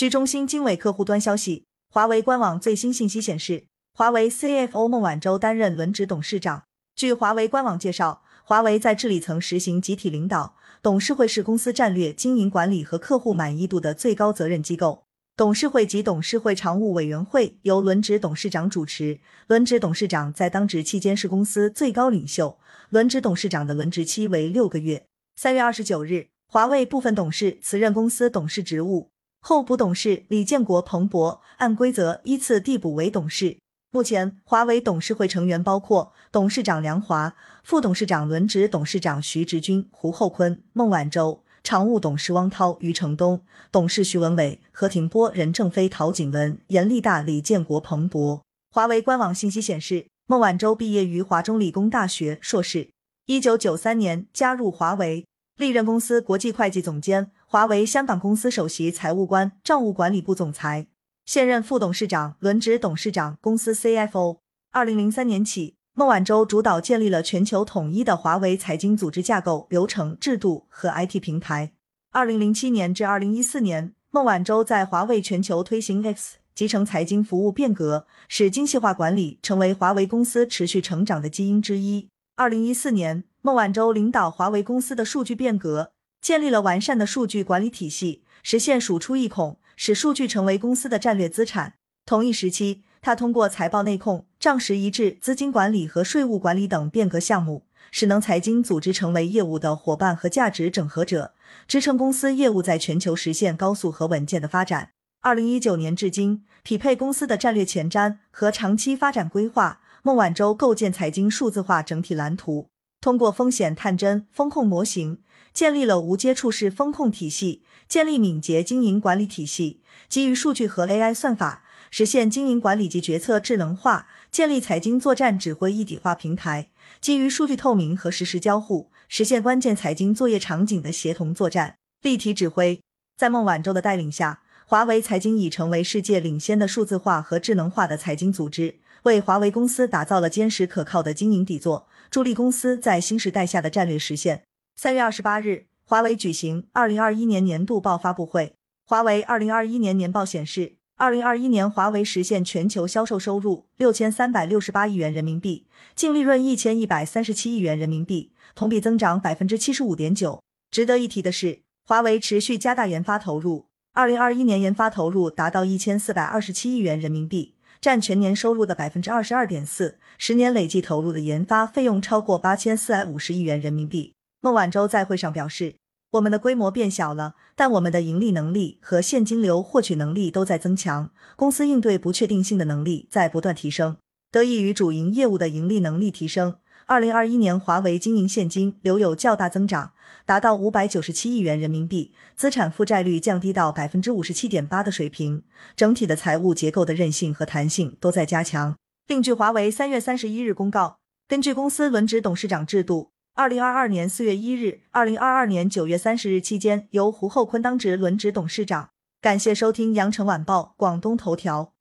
据中新经纬客户端消息，华为官网最新信息显示，华为 CFO 孟晚舟担任轮值董事长。据华为官网介绍，华为在治理层实行集体领导，董事会是公司战略、经营管理和客户满意度的最高责任机构。董事会及董事会常务委员会由轮值董事长主持，轮值董事长在当职期间是公司最高领袖。轮值董事长的轮值期为六个月。三月二十九日，华为部分董事辞任公司董事职务，候补董事李建国、彭博按规则依次递补为董事。目前，华为董事会成员包括董事长梁华、副董事长轮值董事长徐直军、胡厚昆、孟晚舟。常务董事汪涛、余承东，董事徐文伟、何庭波、任正非、陶景文、严立大、李建国、彭博。华为官网信息显示，孟晚舟毕业于华中理工大学硕士，一九九三年加入华为，历任公司国际会计总监、华为香港公司首席财务官、账务管理部总裁，现任副董事长、轮值董事长、公司 CFO。二零零三年起。孟晚舟主导建立了全球统一的华为财经组织架构、流程、制度和 IT 平台。二零零七年至二零一四年，孟晚舟在华为全球推行 X 集成财经服务变革，使精细化管理成为华为公司持续成长的基因之一。二零一四年，孟晚舟领导华为公司的数据变革，建立了完善的数据管理体系，实现数出一孔，使数据成为公司的战略资产。同一时期。他通过财报内控、账实一致、资金管理和税务管理等变革项目，使能财经组织成为业务的伙伴和价值整合者，支撑公司业务在全球实现高速和稳健的发展。二零一九年至今，匹配公司的战略前瞻和长期发展规划，孟晚舟构建财经数字化整体蓝图，通过风险探针、风控模型，建立了无接触式风控体系，建立敏捷经营管理体系，基于数据和 AI 算法。实现经营管理及决策智能化，建立财经作战指挥一体化平台，基于数据透明和实时交互，实现关键财经作业场景的协同作战、立体指挥。在孟晚舟的带领下，华为财经已成为世界领先的数字化和智能化的财经组织，为华为公司打造了坚实可靠的经营底座，助力公司在新时代下的战略实现。三月二十八日，华为举行二零二一年年度报发布会。华为二零二一年年报显示。二零二一年，华为实现全球销售收入六千三百六十八亿元人民币，净利润一千一百三十七亿元人民币，同比增长百分之七十五点九。值得一提的是，华为持续加大研发投入，二零二一年研发投入达到一千四百二十七亿元人民币，占全年收入的百分之二十二点四，十年累计投入的研发费用超过八千四百五十亿元人民币。孟晚舟在会上表示。我们的规模变小了，但我们的盈利能力和现金流获取能力都在增强。公司应对不确定性的能力在不断提升。得益于主营业务的盈利能力提升，二零二一年华为经营现金流有较大增长，达到五百九十七亿元人民币，资产负债率降低到百分之五十七点八的水平，整体的财务结构的韧性和弹性都在加强。另据华为三月三十一日公告，根据公司轮值董事长制度。二零二二年四月一日，二零二二年九月三十日期间，由胡厚昆当值轮值董事长。感谢收听羊城晚报广东头条。